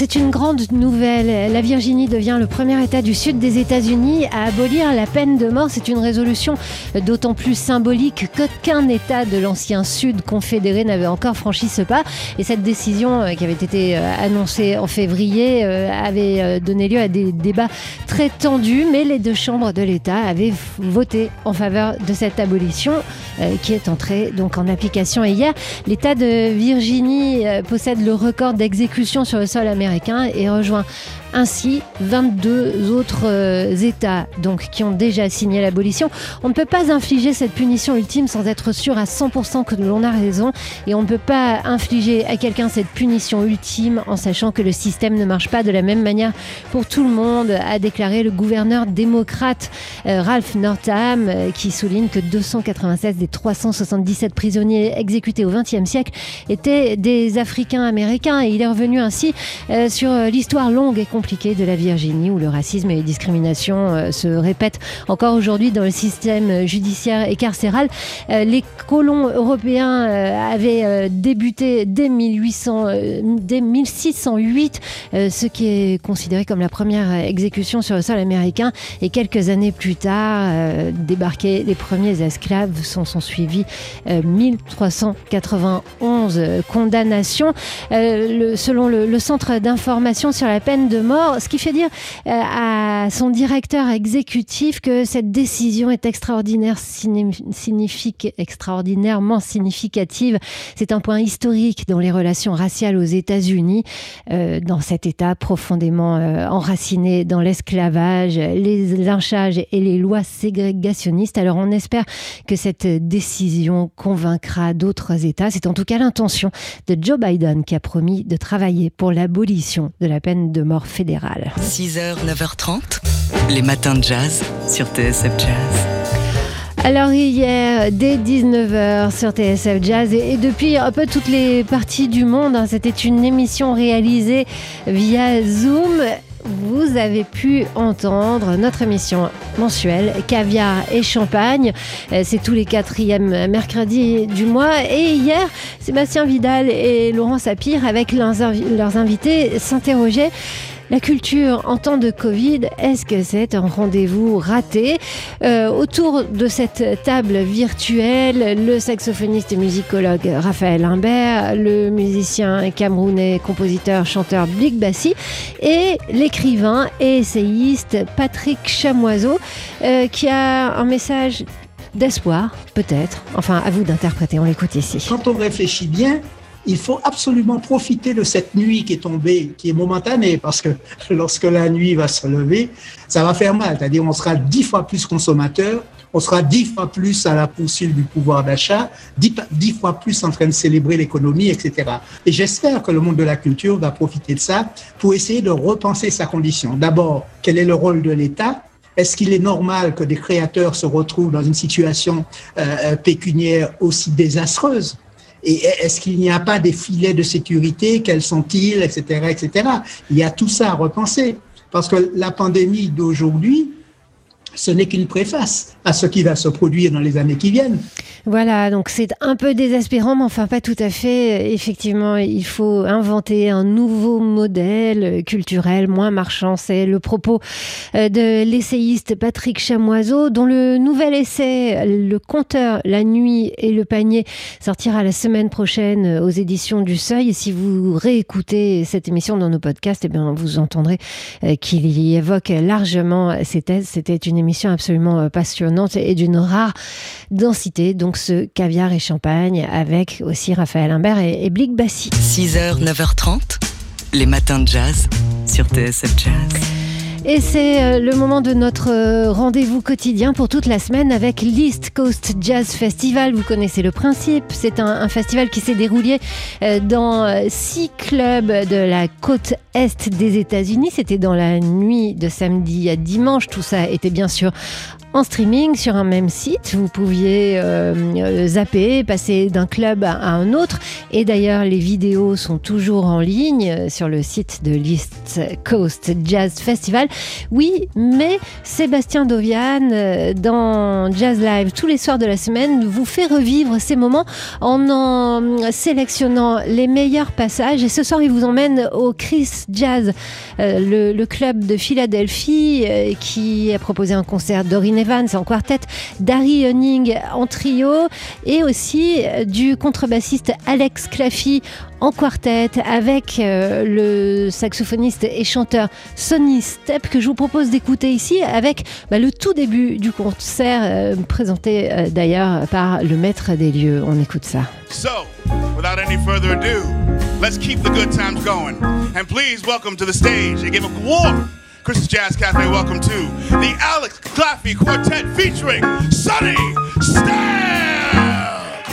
C'est une grande nouvelle. La Virginie devient le premier État du sud des États-Unis à abolir la peine de mort. C'est une résolution d'autant plus symbolique qu'aucun État de l'ancien Sud confédéré n'avait encore franchi ce pas. Et cette décision euh, qui avait été euh, annoncée en février euh, avait donné lieu à des débats très tendus, mais les deux chambres de l'État avaient voté en faveur de cette abolition qui est entrée donc en application. Hier, l'État de Virginie possède le record d'exécution sur le sol américain et rejoint ainsi 22 autres euh, États donc, qui ont déjà signé l'abolition. On ne peut pas infliger cette punition ultime sans être sûr à 100% que l'on a raison et on ne peut pas infliger à quelqu'un cette punition ultime en sachant que le système ne marche pas de la même manière pour tout le monde, a déclaré le gouverneur démocrate euh, Ralph Northam euh, qui souligne que 296 des 377 prisonniers exécutés au XXe siècle étaient des Africains américains et il est revenu ainsi sur l'histoire longue et compliquée de la Virginie où le racisme et les discriminations euh, se répètent encore aujourd'hui dans le système judiciaire et carcéral. Euh, les colons européens euh, avaient débuté dès, 1800, dès 1608, ce qui est considéré comme la première exécution sur le sol américain. Et quelques années plus tard, débarquaient les premiers esclaves. Sont, sont suivis 1391 condamnations. selon le, le Centre d'information sur la peine de ce qui fait dire euh, à son directeur exécutif que cette décision est extraordinaire, signifique, extraordinairement significative. C'est un point historique dans les relations raciales aux États-Unis, euh, dans cet État profondément euh, enraciné dans l'esclavage, les lynchages et les lois ségrégationnistes. Alors on espère que cette décision convaincra d'autres États. C'est en tout cas l'intention de Joe Biden qui a promis de travailler pour l'abolition de la peine de mort fédérale. 6h, 9h30, les matins de jazz sur TSF Jazz. Alors hier, dès 19h sur TSF Jazz et, depuis un peu toutes les parties du monde, hein, c'était une émission réalisée via Zoom. Vous avez pu entendre notre émission mensuelle Caviar et Champagne. Euh, c'est tous les quatrièmes mercredis du mois. Et hier, Sébastien Vidal et Laurent Sapir, avec leurs invités, s'interrogeaient la culture en temps de Covid, est-ce que c'est un rendez-vous raté euh, Autour de cette table virtuelle, le saxophoniste et musicologue Raphaël Imbert, le musicien camerounais, compositeur, chanteur Blik Bassi et l'écrivain et essayiste Patrick Chamoiseau euh, qui a un message d'espoir, peut-être. Enfin, à vous d'interpréter, on l'écoute ici. Quand on réfléchit bien, il faut absolument profiter de cette nuit qui est tombée, qui est momentanée, parce que lorsque la nuit va se lever, ça va faire mal. C'est-à-dire, on sera dix fois plus consommateur, on sera dix fois plus à la poursuite du pouvoir d'achat, dix, dix, fois plus en train de célébrer l'économie, etc. Et j'espère que le monde de la culture va profiter de ça pour essayer de repenser sa condition. D'abord, quel est le rôle de l'État? Est-ce qu'il est normal que des créateurs se retrouvent dans une situation euh, euh pécuniaire aussi désastreuse? Et est-ce qu'il n'y a pas des filets de sécurité? Quels sont-ils? Etc. etc. Il y a tout ça à repenser. Parce que la pandémie d'aujourd'hui, ce n'est qu'une préface à ce qui va se produire dans les années qui viennent. Voilà, donc c'est un peu désespérant, mais enfin pas tout à fait. Effectivement, il faut inventer un nouveau modèle culturel, moins marchand. C'est le propos euh, de l'essayiste Patrick Chamoiseau, dont le nouvel essai, Le compteur, la nuit et le panier, sortira la semaine prochaine euh, aux éditions du Seuil. Et si vous réécoutez cette émission dans nos podcasts, eh bien, vous entendrez euh, qu'il y évoque largement ces thèses. C'était une émission absolument passionnante et d'une rare densité. Donc, ce caviar et champagne avec aussi Raphaël Imbert et, et Blick Bassi. 6h, 9h30, les matins de jazz sur TSF Jazz. Et c'est euh, le moment de notre euh, rendez-vous quotidien pour toute la semaine avec l'East Coast Jazz Festival. Vous connaissez le principe. C'est un, festival qui s'est déroulé euh, dans six clubs de la côte est des États-Unis. C'était dans la nuit de samedi à dimanche. Tout ça était bien sûr en streaming sur un même site. Vous pouviez euh, zapper, passer d'un club à un autre. Et d'ailleurs, les vidéos sont toujours en ligne sur le site de l'East Coast Jazz Festival. Oui, mais Sébastien Dovian, euh, dans Jazz Live, tous les soirs de la semaine, vous fait revivre ces moments en en sélectionnant les meilleurs passages. Et ce soir, il vous emmène au Chris Jazz, euh, le, club de Philadelphie, qui a proposé un concert d'Orine Evans en quartet, Darry Hunning en trio et aussi euh, du contrebassiste Alex Claffy en quartet avec euh, le saxophoniste et chanteur Sonny Step que je vous propose d'écouter ici avec bah, le tout début du concert euh, présenté d'ailleurs par le maître des lieux. On écoute ça. So, without any further ado, let's keep the good times going. And please welcome to the stage Chris's Jazz Cafe, welcome to the Alex Claffey Quartet featuring Sonny Stab.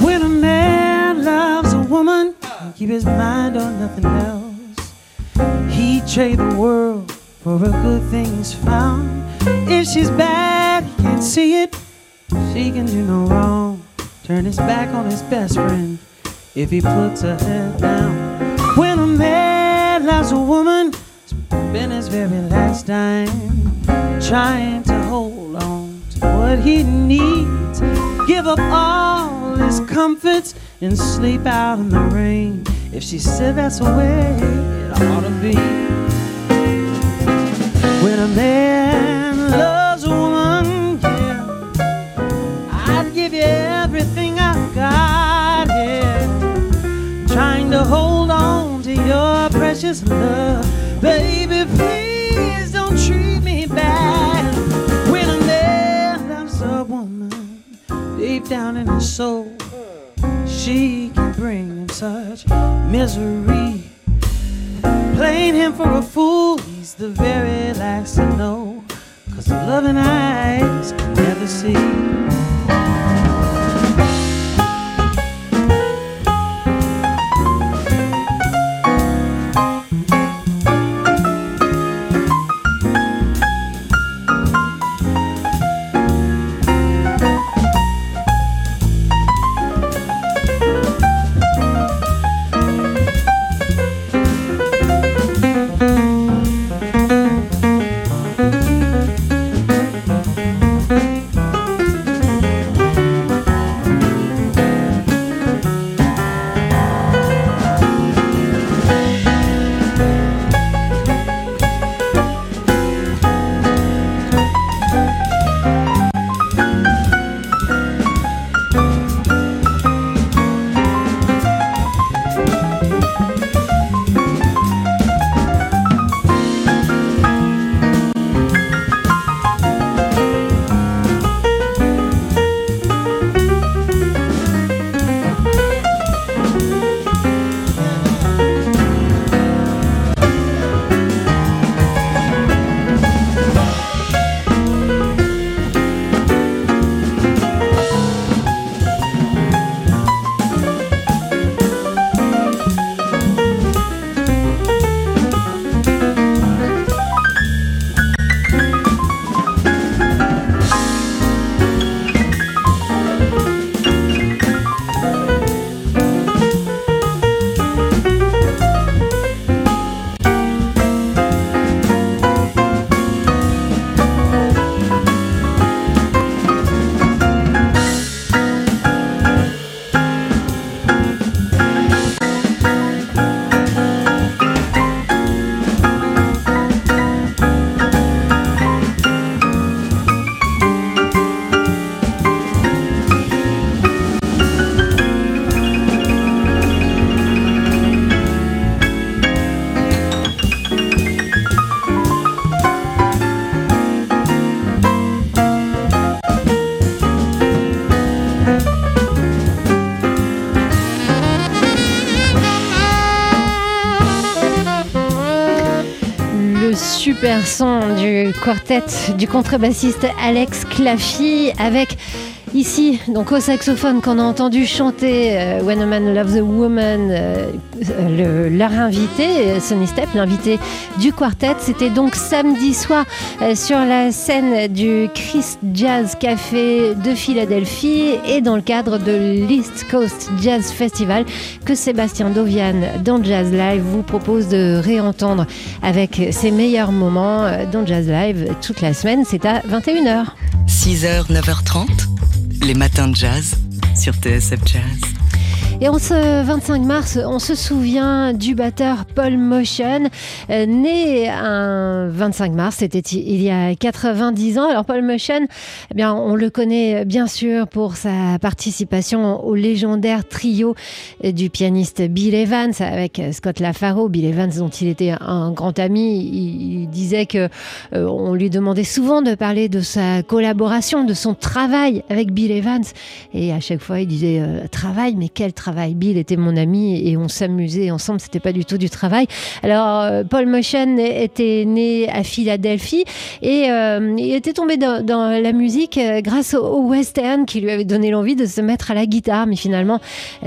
When a man loves a woman, keep his mind on nothing else. He trade the world for a good thing he's found. If she's bad, he can't see it. She can do no wrong turn his back on his best friend if he puts her head down. When a man loves a woman, spend his very last dime trying to hold on to what he needs. Give up all his comforts and sleep out in the rain. If she said that's the way it ought to be. When a man precious love. Baby, please don't treat me bad. When a man loves a woman, deep down in his soul, she can bring him such misery. Playing him for a fool, he's the very last to know. Cause loving eyes can never see. Super son du quartet du contrebassiste Alex Claffy avec Ici, donc au saxophone qu'on a entendu chanter euh, When a Man Loves a Woman, euh, le- leur invité, Sonny Step, l'invité du quartet, c'était donc samedi soir euh, sur la scène du Chris Jazz Café de Philadelphie et dans le cadre de l'East Coast Jazz Festival que Sébastien Dovian dans Jazz Live vous propose de réentendre avec ses meilleurs moments dans Jazz Live toute la semaine. C'est à 21h. 6h, 9h30, les matins de jazz sur TSF Jazz. Et en ce 25 mars, on se souvient du batteur Paul Motion, euh, né un 25 mars, c'était il y a 90 ans. Alors Paul Motion, eh bien, on le connaît bien sûr pour sa participation au légendaire trio euh, du pianiste Bill Evans avec euh, Scott LaFaro. Bill Evans, dont il était un grand ami, il, disait que euh, on lui demandait souvent de parler de sa collaboration, de son travail avec Bill Evans. Et à chaque fois, il disait euh, travail, mais quel travail Bill était mon ami et on s'amusait ensemble. C'était pas du tout du travail. Alors, euh, Paul Motion était né à Philadelphie et euh, il était tombé dans, la musique euh, grâce au, au western qui lui avait donné l'envie de se mettre à la guitare. Mais finalement,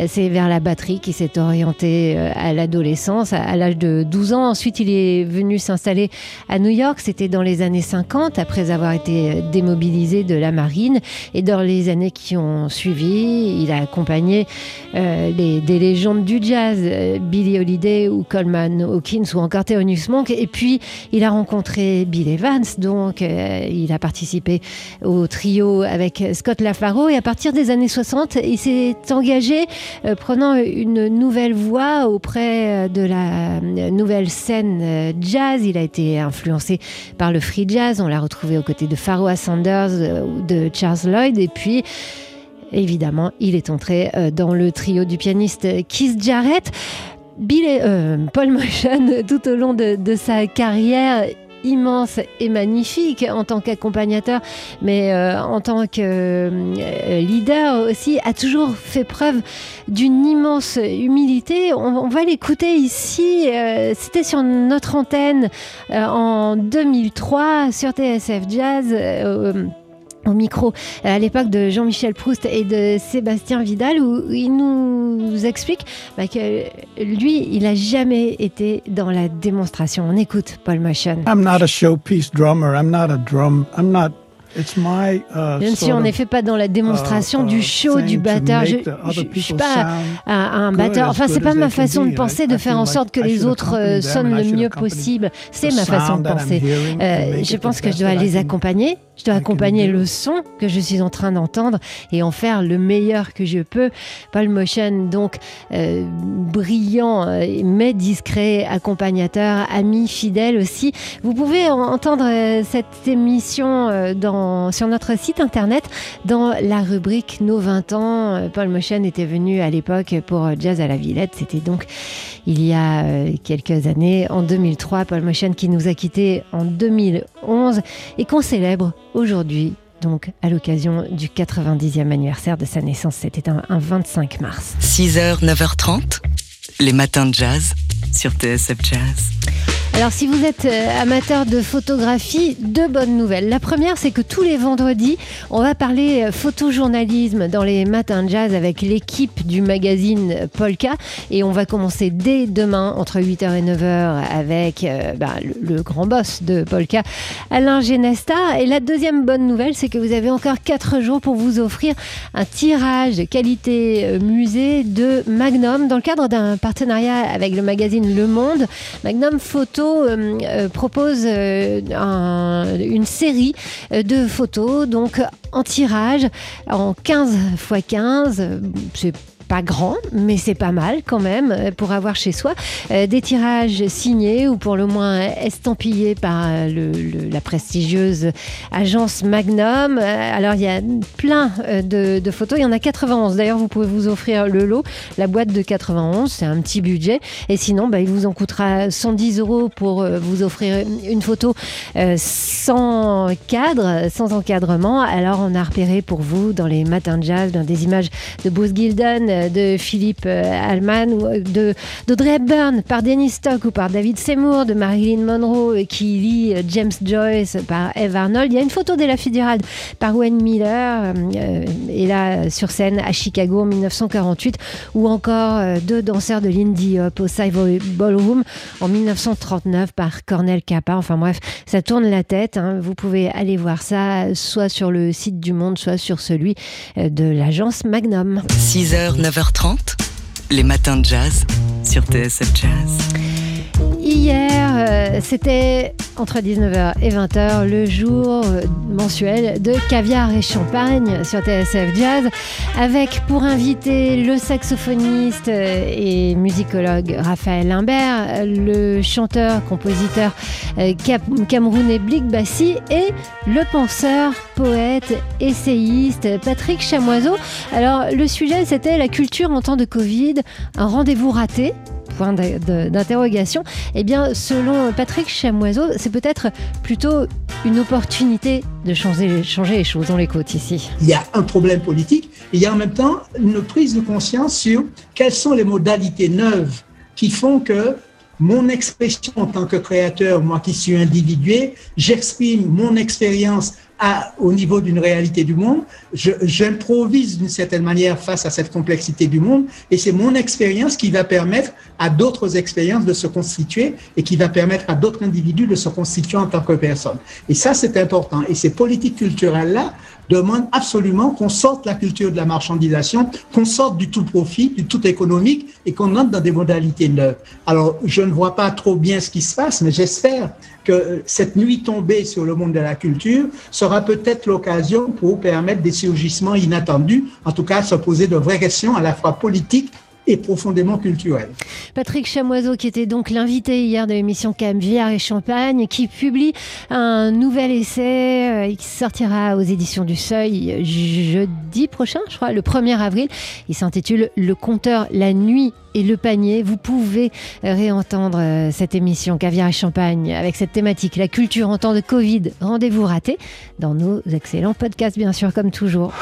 c'est vers la batterie qu'il s'est orienté à l'adolescence, à, l'âge de 12 ans. Ensuite, il est venu s'installer à New York. C'était dans les années 50, après avoir été démobilisé de la marine. Et dans les années qui ont suivi, il a accompagné les, des légendes du jazz, euh, Billie Holiday ou Coleman Hawkins ou encore Thelonious Monk. Et puis, il a rencontré Bill Evans, donc euh, il a participé au trio avec Scott LaFaro. Et à partir des années 60, il s'est engagé euh, prenant une nouvelle voie auprès euh, de la euh, nouvelle scène euh, jazz. Il a été influencé par le free jazz. On l'a retrouvé aux côtés de Pharoah Sanders euh, ou de Charles Lloyd. Et puis, évidemment, il est entré euh, dans le trio du pianiste Keith Jarrett. Bill, euh, Paul Motion, tout au long de, sa carrière, immense et magnifique en tant qu'accompagnateur, mais euh, en tant que leader aussi, a toujours fait preuve d'une immense humilité. On, va l'écouter ici. C'était sur notre antenne en 2003 sur TSF Jazz. Au micro euh, à l'époque de Jean-Michel Proust et de Sébastien Vidal où il nous explique bah, que lui, il a jamais été dans la démonstration. On écoute Paul Motion. I'm not a showpiece drummer. I'm not a drum. I'm not. It's my. Uh, ne suis sort en of, effet pas dans la démonstration uh, du uh, show du batteur. Je je suis pas un, batteur. Enfin, c'est pas as ma façon de penser, de faire en sorte que les autres euh, sonnent le mieux accompany possible. C'est the ma façon de sound that I'm penser. Euh, and make je pense que je dois les can- accompagner. Je dois accompagner le son que je suis en train d'entendre et en faire le meilleur que je peux. Paul Motion, donc euh, brillant mais discret, accompagnateur, ami fidèle aussi. Vous pouvez en- entendre cette émission euh, sur notre site internet dans la rubrique Nos 20 ans. Paul Motion était venu à l'époque pour Jazz à la Villette. C'était donc il y a euh, quelques années, en 2003. Paul Motion qui nous a quittés en 2011 et qu'on célèbre aujourd'hui. Donc, à l'occasion du 90e anniversaire de sa naissance, c'était un, un 25 mars. 6h, 9h30, les matins de jazz sur TSF Jazz. Alors, si vous êtes euh, amateur de photographie, deux bonnes nouvelles. La première, c'est que tous les vendredis, on va parler euh, photojournalisme dans les matins de jazz avec l'équipe du magazine euh, Polka. Et on va commencer dès demain, entre 8h et 9h, avec bah, le, le grand boss de Polka, Alain Genesta. Et la deuxième bonne nouvelle, c'est que vous avez encore 4 jours pour vous offrir un tirage qualité musée de Magnum dans le cadre d'un partenariat avec le magazine Le Monde. Magnum Photo euh, euh, propose euh, un- une série de photos donc en tirage en 15 x 15. euh, C'est pas grand, mais c'est pas mal quand même euh, pour avoir chez soi euh, des tirages signés ou pour le moins estampillés par euh, la prestigieuse agence Magnum. Alors il y a plein de, photos, il y en a 91. D'ailleurs, vous pouvez vous offrir le lot, la boîte de 91, c'est un petit budget. Et sinon, bah, il vous en coûtera 110 euros pour vous offrir une photo sans cadre, sans encadrement. Alors on a repéré pour vous dans les matins de jazz des images de Bruce Gilden, de Philippe Allman, ou de d'Audrey Hepburn par Dennis Stock ou par David Seymour, de Marilyn Monroe qui lit James Joyce par Eve Arnold. Il y a une photo d'Ella Fitzgerald par Wayne Miller, et là sur scène à Chicago en 1948, ou encore deux danseurs de Lindy Hop au Savoy Ballroom en 1939 par Cornel Kappa. Enfin bref, ça tourne la tête. Hein. Vous pouvez aller voir ça soit sur le site du Monde, soit sur celui euh, de l'agence Magnum. 6h, 9h30, les matins de jazz sur TSF Jazz. Hier, euh, c'était entre 19h et 20h le jour euh, mensuel de caviar et champagne sur TSF Jazz avec pour invité le saxophoniste euh, et musicologue Raphaël Limbert, le chanteur, compositeur camerounais Blik Bassi et le penseur, poète, essayiste Patrick Chamoiseau. Alors le sujet c'était la culture en temps de Covid, un rendez-vous raté point d'interrogation, eh bien, selon Patrick Chamoiseau, c'est peut-être plutôt une opportunité de changer, changer les choses. On l'écoute ici. Il y a un problème politique et il y a en même temps une prise de conscience sur quelles sont les modalités neuves qui font que mon expression en tant que créateur, moi qui suis individué, j'exprime mon expérience au niveau d'une réalité du monde. J'improvise d'une certaine manière face à cette complexité du monde et c'est mon expérience qui va permettre à d'autres expériences de se constituer et qui va permettre à d'autres individus de se constituer en tant que personne. Et ça, c'est important. Et ces politiques culturelles-là demandent absolument qu'on sorte la culture de la marchandisation, qu'on sorte du tout profit, du tout économique et qu'on entre dans des modalités neuves. Alors, je ne vois pas trop bien ce qui se passe, mais j'espère que cette nuit tombée sur le monde de la culture sera peut-être l'occasion pour permettre des surgissements inattendus, en tout cas se poser de vraies questions à la fois politiques et profondément culturel. Patrick Chamoiseau, qui était donc l'invité hier de l'émission Caviar et Champagne, qui publie un nouvel essai euh, qui sortira aux éditions du Seuil jeudi prochain, je crois, le 1er avril. Il s'intitule Le compteur, la nuit et le panier. Vous pouvez réentendre euh, cette émission Caviar et Champagne avec cette thématique, la culture en temps de Covid. Rendez-vous raté dans nos excellents podcasts, bien sûr, comme toujours.